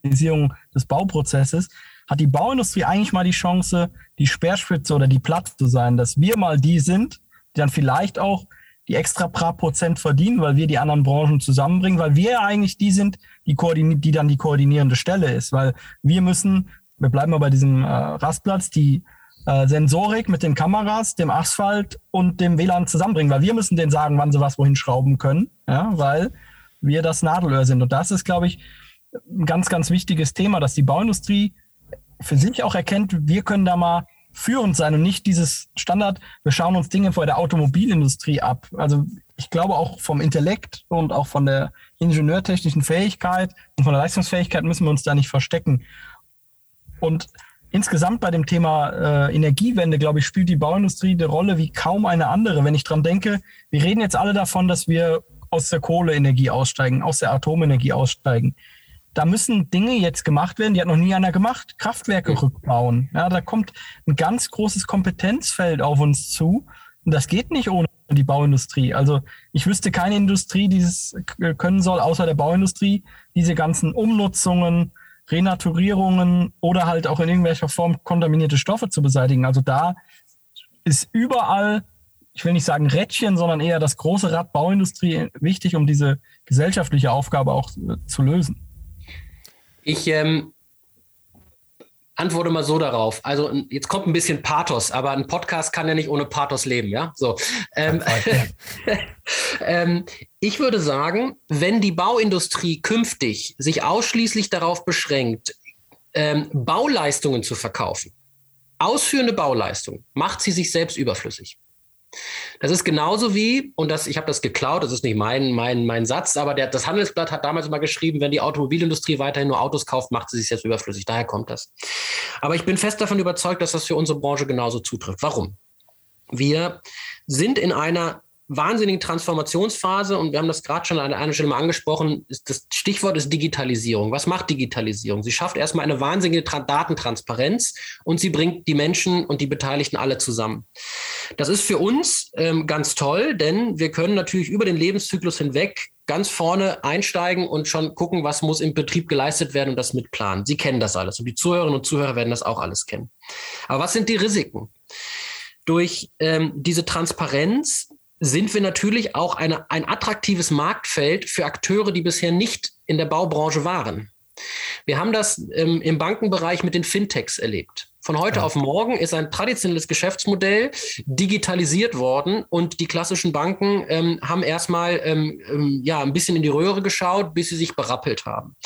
Speaker 3: Digitalisierung des Bauprozesses, hat die Bauindustrie eigentlich mal die Chance, die Speerspitze oder die Platte zu sein, dass wir mal die sind, die dann vielleicht auch die extra paar Prozent verdienen, weil wir die anderen Branchen zusammenbringen, weil wir eigentlich die sind, die, die dann die koordinierende Stelle ist, weil wir müssen, wir bleiben mal bei diesem äh, Rastplatz, die äh, Sensorik mit den Kameras, dem Asphalt und dem WLAN zusammenbringen, weil wir müssen denen sagen, wann sie was wohin schrauben können, ja, weil wir das Nadelöhr sind. Und das ist, glaube ich, ein ganz, ganz wichtiges Thema, dass die Bauindustrie für sich auch erkennt, wir können da mal führend sein und nicht dieses Standard, wir schauen uns Dinge vor der Automobilindustrie ab. Also ich glaube auch vom Intellekt und auch von der ingenieurtechnischen Fähigkeit und von der Leistungsfähigkeit müssen wir uns da nicht verstecken. Und insgesamt bei dem Thema äh, Energiewende, glaube ich, spielt die Bauindustrie eine Rolle wie kaum eine andere. Wenn ich dran denke, wir reden jetzt alle davon, dass wir aus der Kohleenergie aussteigen, aus der Atomenergie aussteigen. Da müssen Dinge jetzt gemacht werden, die hat noch nie einer gemacht. Kraftwerke mhm. rückbauen. Ja, da kommt ein ganz großes Kompetenzfeld auf uns zu. Und das geht nicht ohne die Bauindustrie. Also ich wüsste keine Industrie, die es können soll, außer der Bauindustrie, diese ganzen Umnutzungen, Renaturierungen oder halt auch in irgendwelcher Form kontaminierte Stoffe zu beseitigen. Also da ist überall, ich will nicht sagen Rädchen, sondern eher das große Rad Bauindustrie wichtig, um diese gesellschaftliche Aufgabe auch äh, zu lösen.
Speaker 2: Ich ähm, antworte mal so darauf. Also jetzt kommt ein bisschen Pathos, aber ein Podcast kann ja nicht ohne Pathos leben, ja? So. Ähm, ähm, ich würde sagen, wenn die Bauindustrie künftig sich ausschließlich darauf beschränkt, ähm, Bauleistungen zu verkaufen, ausführende Bauleistungen, macht sie sich selbst überflüssig. Das ist genauso wie, und das, ich habe das geklaut, das ist nicht mein, mein, mein Satz, aber der, das Handelsblatt hat damals mal geschrieben, wenn die Automobilindustrie weiterhin nur Autos kauft, macht sie sich jetzt überflüssig. Daher kommt das. Aber ich bin fest davon überzeugt, dass das für unsere Branche genauso zutrifft. Warum? Wir sind in einer wahnsinnigen Transformationsphase und wir haben das gerade schon an einer Stelle mal angesprochen. Das Stichwort ist Digitalisierung. Was macht Digitalisierung? Sie schafft erstmal eine wahnsinnige Datentransparenz und sie bringt die Menschen und die Beteiligten alle zusammen. Das ist für uns ähm, ganz toll, denn wir können natürlich über den Lebenszyklus hinweg ganz vorne einsteigen und schon gucken, was muss im Betrieb geleistet werden und das mitplanen. Sie kennen das alles und die Zuhörerinnen und Zuhörer werden das auch alles kennen. Aber was sind die Risiken? Durch ähm, diese Transparenz sind wir natürlich auch eine, ein attraktives Marktfeld für Akteure, die bisher nicht in der Baubranche waren. Wir haben das ähm, im Bankenbereich mit den Fintechs erlebt. Von heute ja. auf morgen ist ein traditionelles Geschäftsmodell digitalisiert worden und die klassischen Banken ähm, haben erstmal ähm, ähm, ja, ein bisschen in die Röhre geschaut, bis sie sich berappelt haben.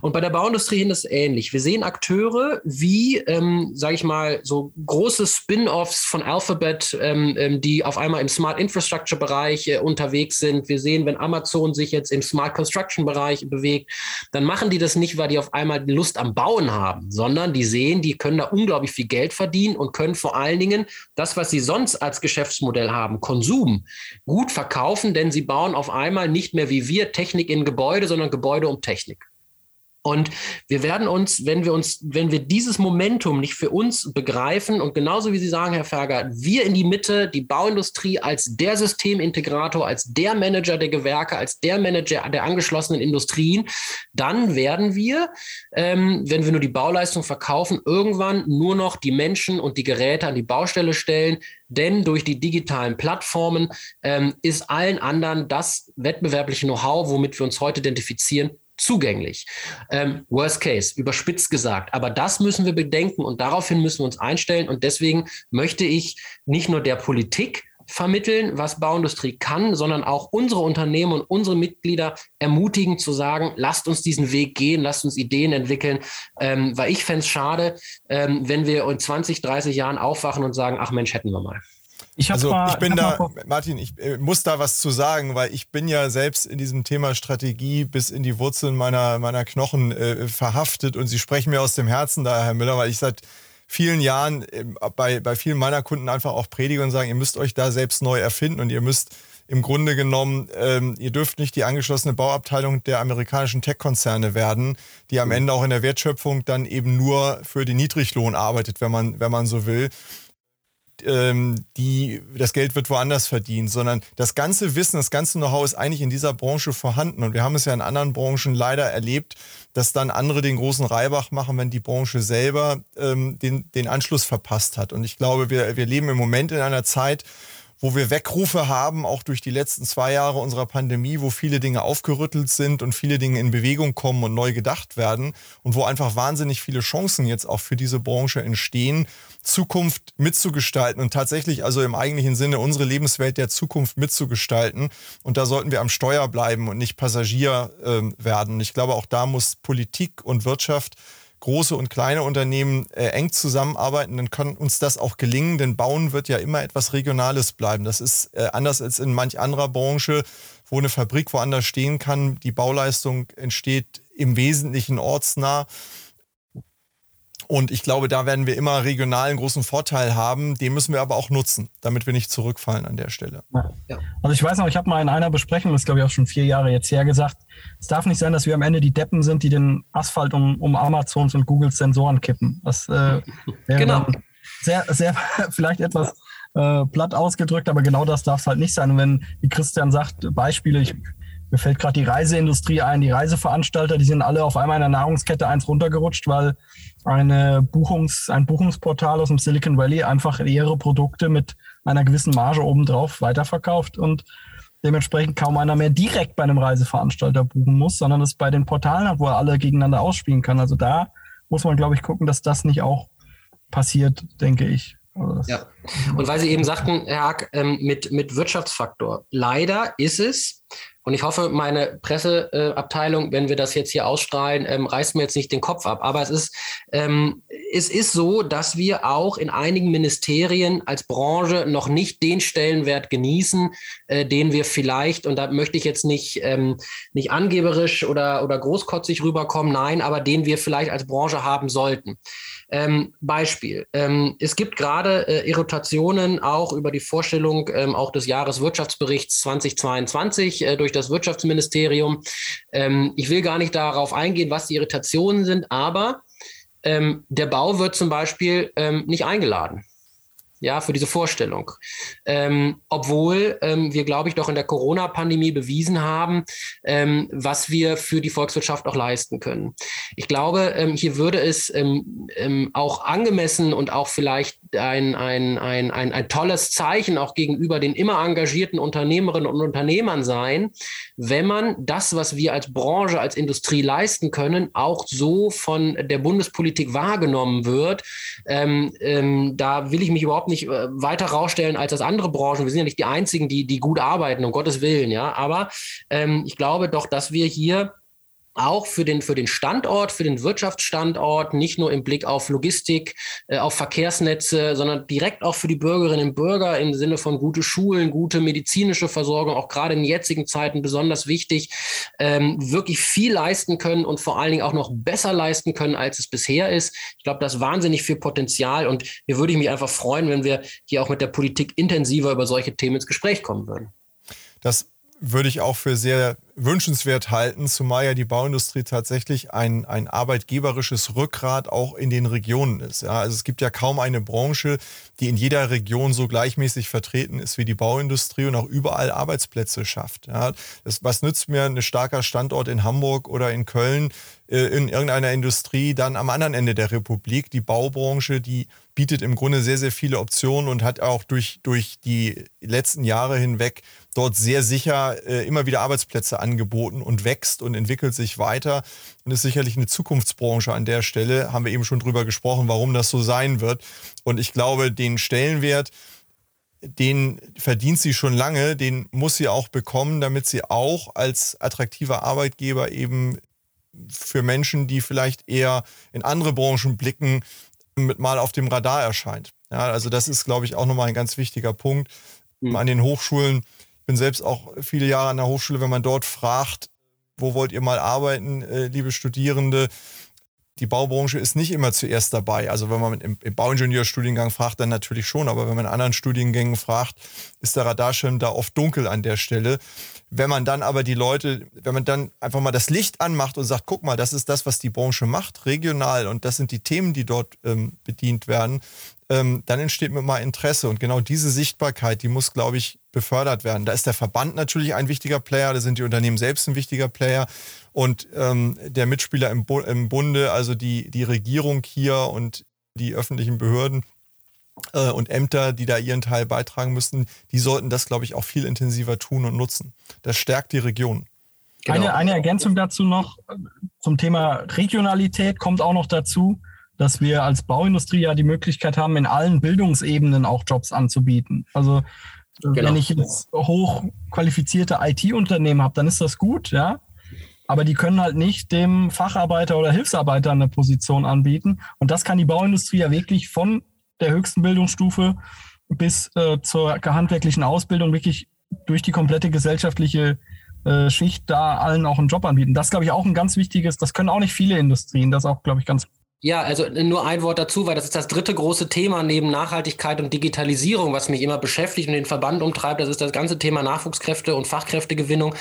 Speaker 2: Und bei der Bauindustrie ist es ähnlich. Wir sehen Akteure wie, ähm, sage ich mal, so große Spin-offs von Alphabet, ähm, ähm, die auf einmal im Smart Infrastructure Bereich äh, unterwegs sind. Wir sehen, wenn Amazon sich jetzt im Smart Construction Bereich bewegt, dann machen die das nicht, weil die auf einmal Lust am Bauen haben, sondern die sehen, die können da unglaublich viel Geld verdienen und können vor allen Dingen das, was sie sonst als Geschäftsmodell haben, Konsum, gut verkaufen, denn sie bauen auf einmal nicht mehr wie wir Technik in Gebäude, sondern Gebäude um Technik. Und wir werden uns, wenn wir uns, wenn wir dieses Momentum nicht für uns begreifen und genauso wie Sie sagen, Herr Ferger, wir in die Mitte, die Bauindustrie als der Systemintegrator, als der Manager der Gewerke, als der Manager der angeschlossenen Industrien, dann werden wir, ähm, wenn wir nur die Bauleistung verkaufen, irgendwann nur noch die Menschen und die Geräte an die Baustelle stellen, denn durch die digitalen Plattformen ähm, ist allen anderen das wettbewerbliche Know-how, womit wir uns heute identifizieren, zugänglich. Ähm, worst case, überspitzt gesagt. Aber das müssen wir bedenken und daraufhin müssen wir uns einstellen. Und deswegen möchte ich nicht nur der Politik vermitteln, was Bauindustrie kann, sondern auch unsere Unternehmen und unsere Mitglieder ermutigen zu sagen, lasst uns diesen Weg gehen, lasst uns Ideen entwickeln, ähm, weil ich fände es schade, ähm, wenn wir in 20, 30 Jahren aufwachen und sagen, ach Mensch, hätten wir mal.
Speaker 1: Ich also mal, ich bin da, Martin, ich äh, muss da was zu sagen, weil ich bin ja selbst in diesem Thema Strategie bis in die Wurzeln meiner, meiner Knochen äh, verhaftet und Sie sprechen mir aus dem Herzen da, Herr Müller, weil ich seit vielen Jahren äh, bei, bei vielen meiner Kunden einfach auch predige und sagen, ihr müsst euch da selbst neu erfinden und ihr müsst im Grunde genommen, ähm, ihr dürft nicht die angeschlossene Bauabteilung der amerikanischen Tech-Konzerne werden, die am mhm. Ende auch in der Wertschöpfung dann eben nur für den Niedriglohn arbeitet, wenn man, wenn man so will ähm, die, das Geld wird woanders verdient, sondern das ganze Wissen, das ganze Know-how ist eigentlich in dieser Branche vorhanden. Und wir haben es ja in anderen Branchen leider erlebt, dass dann andere den großen Reibach machen, wenn die Branche selber ähm, den, den Anschluss verpasst hat. Und ich glaube, wir, wir leben im Moment in einer Zeit, wo wir Weckrufe haben, auch durch die letzten zwei Jahre unserer Pandemie, wo viele Dinge aufgerüttelt sind und viele Dinge in Bewegung kommen und neu gedacht werden und wo einfach wahnsinnig viele Chancen jetzt auch für diese Branche entstehen, Zukunft mitzugestalten und tatsächlich also im eigentlichen Sinne unsere Lebenswelt der Zukunft mitzugestalten. Und da sollten wir am Steuer bleiben und nicht Passagier äh, werden. Ich glaube, auch da muss Politik und Wirtschaft große und kleine Unternehmen äh, eng zusammenarbeiten, dann kann uns das auch gelingen, denn Bauen wird ja immer etwas Regionales bleiben. Das ist äh, anders als in manch anderer Branche, wo eine Fabrik woanders stehen kann. Die Bauleistung entsteht im Wesentlichen ortsnah. Und ich glaube, da werden wir immer regional einen großen Vorteil haben. Den müssen wir aber auch nutzen, damit wir nicht zurückfallen an der Stelle.
Speaker 3: Ja. Also ich weiß noch, ich habe mal in einer Besprechung, das ist glaube ich auch schon vier Jahre jetzt her, gesagt, es darf nicht sein, dass wir am Ende die Deppen sind, die den Asphalt um, um Amazons und Googles Sensoren kippen. Das äh, wäre genau. sehr, sehr vielleicht etwas äh, platt ausgedrückt, aber genau das darf es halt nicht sein. Und wenn, wie Christian sagt, Beispiele, ich mir fällt gerade die Reiseindustrie ein, die Reiseveranstalter, die sind alle auf einmal in der Nahrungskette eins runtergerutscht, weil eine Buchungs, ein Buchungsportal aus dem Silicon Valley einfach ihre Produkte mit einer gewissen Marge obendrauf weiterverkauft und dementsprechend kaum einer mehr direkt bei einem Reiseveranstalter buchen muss, sondern es bei den Portalen hat, wo er alle gegeneinander ausspielen kann. Also da muss man, glaube ich, gucken, dass das nicht auch passiert, denke ich.
Speaker 2: Ja, und weil Sie eben sagten, Herr Hack, ähm, mit, mit Wirtschaftsfaktor. Leider ist es, und ich hoffe, meine Presseabteilung, wenn wir das jetzt hier ausstrahlen, ähm, reißt mir jetzt nicht den Kopf ab. Aber es ist, ähm, es ist so, dass wir auch in einigen Ministerien als Branche noch nicht den Stellenwert genießen, äh, den wir vielleicht, und da möchte ich jetzt nicht, ähm, nicht angeberisch oder, oder großkotzig rüberkommen, nein, aber den wir vielleicht als Branche haben sollten. Ähm, Beispiel. Ähm, es gibt gerade äh, Irritationen auch über die Vorstellung ähm, auch des Jahreswirtschaftsberichts 2022 äh, durch das Wirtschaftsministerium. Ähm, ich will gar nicht darauf eingehen, was die Irritationen sind, aber ähm, der Bau wird zum Beispiel ähm, nicht eingeladen ja, für diese Vorstellung. Ähm, obwohl ähm, wir, glaube ich, doch in der Corona-Pandemie bewiesen haben, ähm, was wir für die Volkswirtschaft auch leisten können. Ich glaube, ähm, hier würde es ähm, ähm, auch angemessen und auch vielleicht ein, ein, ein, ein, ein tolles Zeichen auch gegenüber den immer engagierten Unternehmerinnen und Unternehmern sein, wenn man das, was wir als Branche, als Industrie leisten können, auch so von der Bundespolitik wahrgenommen wird. Da will ich mich überhaupt nicht nicht äh, weiter rausstellen als das andere Branchen. Wir sind ja nicht die einzigen, die, die gut arbeiten, um Gottes Willen, ja. Aber ähm, ich glaube doch, dass wir hier auch für den, für den Standort, für den Wirtschaftsstandort, nicht nur im Blick auf Logistik, äh, auf Verkehrsnetze, sondern direkt auch für die Bürgerinnen und Bürger im Sinne von gute Schulen, gute medizinische Versorgung, auch gerade in jetzigen Zeiten besonders wichtig, ähm, wirklich viel leisten können und vor allen Dingen auch noch besser leisten können, als es bisher ist. Ich glaube, das ist wahnsinnig viel Potenzial und hier würde ich mich einfach freuen, wenn wir hier auch mit der Politik intensiver über solche Themen ins Gespräch kommen würden.
Speaker 1: Das würde ich auch für sehr wünschenswert halten, zumal ja die Bauindustrie tatsächlich ein, ein arbeitgeberisches Rückgrat auch in den Regionen ist. Ja, also es gibt ja kaum eine Branche, die in jeder Region so gleichmäßig vertreten ist wie die Bauindustrie und auch überall Arbeitsplätze schafft. Ja, das, was nützt mir ein starker Standort in Hamburg oder in Köln in irgendeiner Industrie dann am anderen Ende der Republik? Die Baubranche, die bietet im Grunde sehr, sehr viele Optionen und hat auch durch, durch die letzten Jahre hinweg dort sehr sicher äh, immer wieder Arbeitsplätze angeboten und wächst und entwickelt sich weiter und ist sicherlich eine Zukunftsbranche an der Stelle. Haben wir eben schon drüber gesprochen, warum das so sein wird. Und ich glaube, den Stellenwert, den verdient sie schon lange, den muss sie auch bekommen, damit sie auch als attraktiver Arbeitgeber eben für Menschen, die vielleicht eher in andere Branchen blicken, mit mal auf dem Radar erscheint. Ja, also das ist, glaube ich, auch nochmal ein ganz wichtiger Punkt. Mhm. An den Hochschulen, ich bin selbst auch viele Jahre an der Hochschule, wenn man dort fragt, wo wollt ihr mal arbeiten, äh, liebe Studierende, die Baubranche ist nicht immer zuerst dabei. Also wenn man im, im Bauingenieurstudiengang fragt, dann natürlich schon, aber wenn man in anderen Studiengängen fragt, ist der Radarschirm da oft dunkel an der Stelle. Wenn man dann aber die Leute, wenn man dann einfach mal das Licht anmacht und sagt, guck mal, das ist das, was die Branche macht, regional und das sind die Themen, die dort ähm, bedient werden, ähm, dann entsteht mir mal Interesse. Und genau diese Sichtbarkeit, die muss, glaube ich, befördert werden. Da ist der Verband natürlich ein wichtiger Player, da sind die Unternehmen selbst ein wichtiger Player und ähm, der Mitspieler im, Bu im Bunde, also die, die Regierung hier und die öffentlichen Behörden äh, und Ämter, die da ihren Teil beitragen müssen, die sollten das, glaube ich, auch viel intensiver tun und nutzen. Das stärkt die Region.
Speaker 3: Genau. Eine, eine Ergänzung dazu noch zum Thema Regionalität kommt auch noch dazu, dass wir als Bauindustrie ja die Möglichkeit haben, in allen Bildungsebenen auch Jobs anzubieten. Also genau. wenn ich jetzt hochqualifizierte IT-Unternehmen habe, dann ist das gut, ja. Aber die können halt nicht dem Facharbeiter oder Hilfsarbeiter eine Position anbieten. Und das kann die Bauindustrie ja wirklich von der höchsten Bildungsstufe bis äh, zur handwerklichen Ausbildung wirklich durch die komplette gesellschaftliche äh, Schicht da allen auch einen Job anbieten. Das glaube ich auch ein ganz wichtiges, das können auch nicht viele Industrien, das ist auch, glaube ich, ganz
Speaker 2: ja, also nur ein Wort dazu, weil das ist das dritte große Thema neben Nachhaltigkeit und Digitalisierung, was mich immer beschäftigt und den Verband umtreibt. Das ist das ganze Thema Nachwuchskräfte und Fachkräftegewinnung.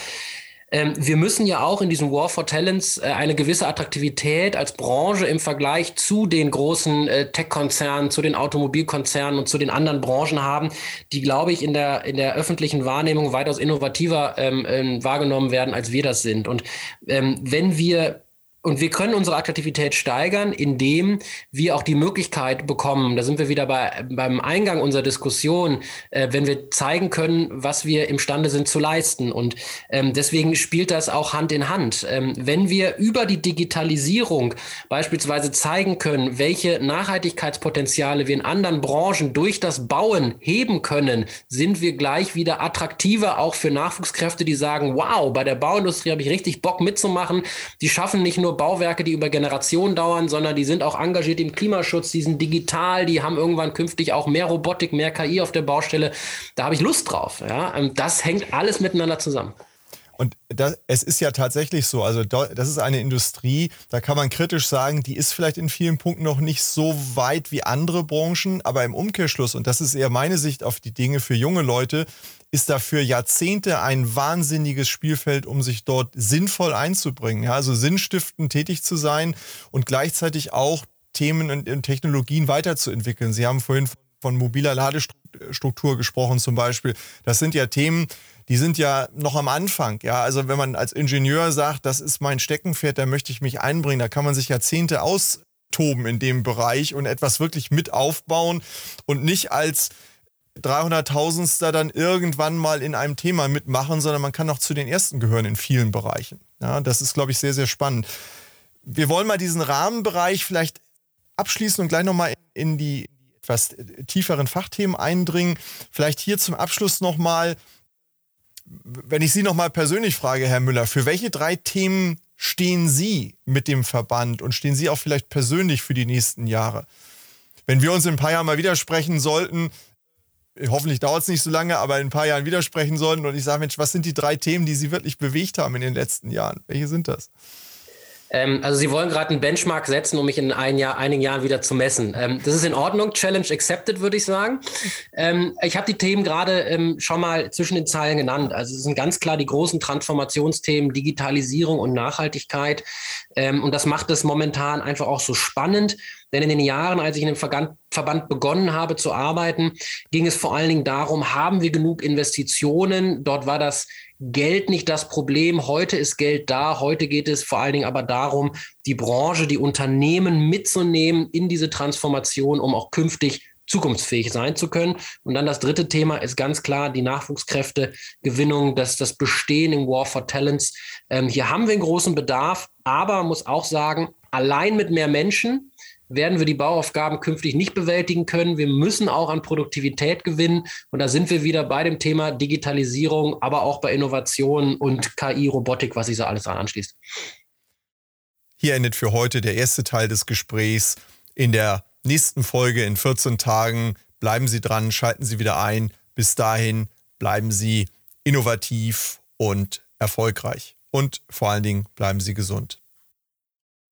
Speaker 2: Ähm, wir müssen ja auch in diesem War for Talents äh, eine gewisse Attraktivität als Branche im Vergleich zu den großen äh, Tech-Konzernen, zu den Automobilkonzernen und zu den anderen Branchen haben, die, glaube ich, in der, in der öffentlichen Wahrnehmung weitaus innovativer ähm, ähm, wahrgenommen werden, als wir das sind. Und ähm, wenn wir und wir können unsere Attraktivität steigern, indem wir auch die Möglichkeit bekommen, da sind wir wieder bei, beim Eingang unserer Diskussion, äh, wenn wir zeigen können, was wir imstande sind zu leisten. Und ähm, deswegen spielt das auch Hand in Hand. Ähm, wenn wir über die Digitalisierung beispielsweise zeigen können, welche Nachhaltigkeitspotenziale wir in anderen Branchen durch das Bauen heben können, sind wir gleich wieder attraktiver auch für Nachwuchskräfte, die sagen, wow, bei der Bauindustrie habe ich richtig Bock mitzumachen. Die schaffen nicht nur nur Bauwerke, die über Generationen dauern, sondern die sind auch engagiert im Klimaschutz, die sind digital, die haben irgendwann künftig auch mehr Robotik, mehr KI auf der Baustelle. Da habe ich Lust drauf. Ja? Ähm, das hängt alles miteinander zusammen.
Speaker 1: Und das, es ist ja tatsächlich so, also das ist eine Industrie, da kann man kritisch sagen, die ist vielleicht in vielen Punkten noch nicht so weit wie andere Branchen, aber im Umkehrschluss, und das ist eher meine Sicht auf die Dinge für junge Leute, ist dafür Jahrzehnte ein wahnsinniges Spielfeld, um sich dort sinnvoll einzubringen. Ja, also sinnstiftend tätig zu sein und gleichzeitig auch Themen und, Technologien weiterzuentwickeln. Sie haben vorhin von mobiler Ladestruktur gesprochen zum Beispiel. Das sind ja Themen, die sind ja noch am Anfang. Ja, also wenn man als Ingenieur sagt, das ist mein Steckenpferd, da möchte ich mich einbringen, da kann man sich Jahrzehnte austoben in dem Bereich und etwas wirklich mit aufbauen und nicht als 300.000ster dann irgendwann mal in einem Thema mitmachen, sondern man kann auch zu den ersten gehören in vielen Bereichen. Ja, das ist, glaube ich, sehr, sehr spannend. Wir wollen mal diesen Rahmenbereich vielleicht abschließen und gleich nochmal in die etwas tieferen Fachthemen eindringen. Vielleicht hier zum Abschluss nochmal, wenn ich Sie nochmal persönlich frage, Herr Müller, für welche drei Themen stehen Sie mit dem Verband und stehen Sie auch vielleicht persönlich für die nächsten Jahre? Wenn wir uns in ein paar Jahren mal widersprechen sollten, hoffentlich dauert es nicht so lange, aber in ein paar Jahren widersprechen sollten und ich sage, Mensch, was sind die drei Themen, die Sie wirklich bewegt haben in den letzten Jahren? Welche sind das?
Speaker 2: Ähm, also Sie wollen gerade einen Benchmark setzen, um mich in ein Jahr, einigen Jahren wieder zu messen. Ähm, das ist in Ordnung. Challenge accepted, würde ich sagen. Ähm, ich habe die Themen gerade ähm, schon mal zwischen den Zeilen genannt. Also es sind ganz klar die großen Transformationsthemen, Digitalisierung und Nachhaltigkeit. Ähm, und das macht es momentan einfach auch so spannend. Denn in den Jahren, als ich in dem Verband begonnen habe zu arbeiten, ging es vor allen Dingen darum, haben wir genug Investitionen? Dort war das Geld nicht das Problem. Heute ist Geld da. Heute geht es vor allen Dingen aber darum, die Branche, die Unternehmen mitzunehmen in diese Transformation, um auch künftig zukunftsfähig sein zu können. Und dann das dritte Thema ist ganz klar die Nachwuchskräftegewinnung, das, das Bestehen im War for Talents. Ähm, hier haben wir einen großen Bedarf, aber muss auch sagen, allein mit mehr Menschen werden wir die Bauaufgaben künftig nicht bewältigen können. Wir müssen auch an Produktivität gewinnen. Und da sind wir wieder bei dem Thema Digitalisierung, aber auch bei Innovation und KI, Robotik, was sich so alles anschließt.
Speaker 1: Hier endet für heute der erste Teil des Gesprächs. In der nächsten Folge in 14 Tagen bleiben Sie dran, schalten Sie wieder ein. Bis dahin bleiben Sie innovativ und erfolgreich. Und vor allen Dingen bleiben Sie gesund.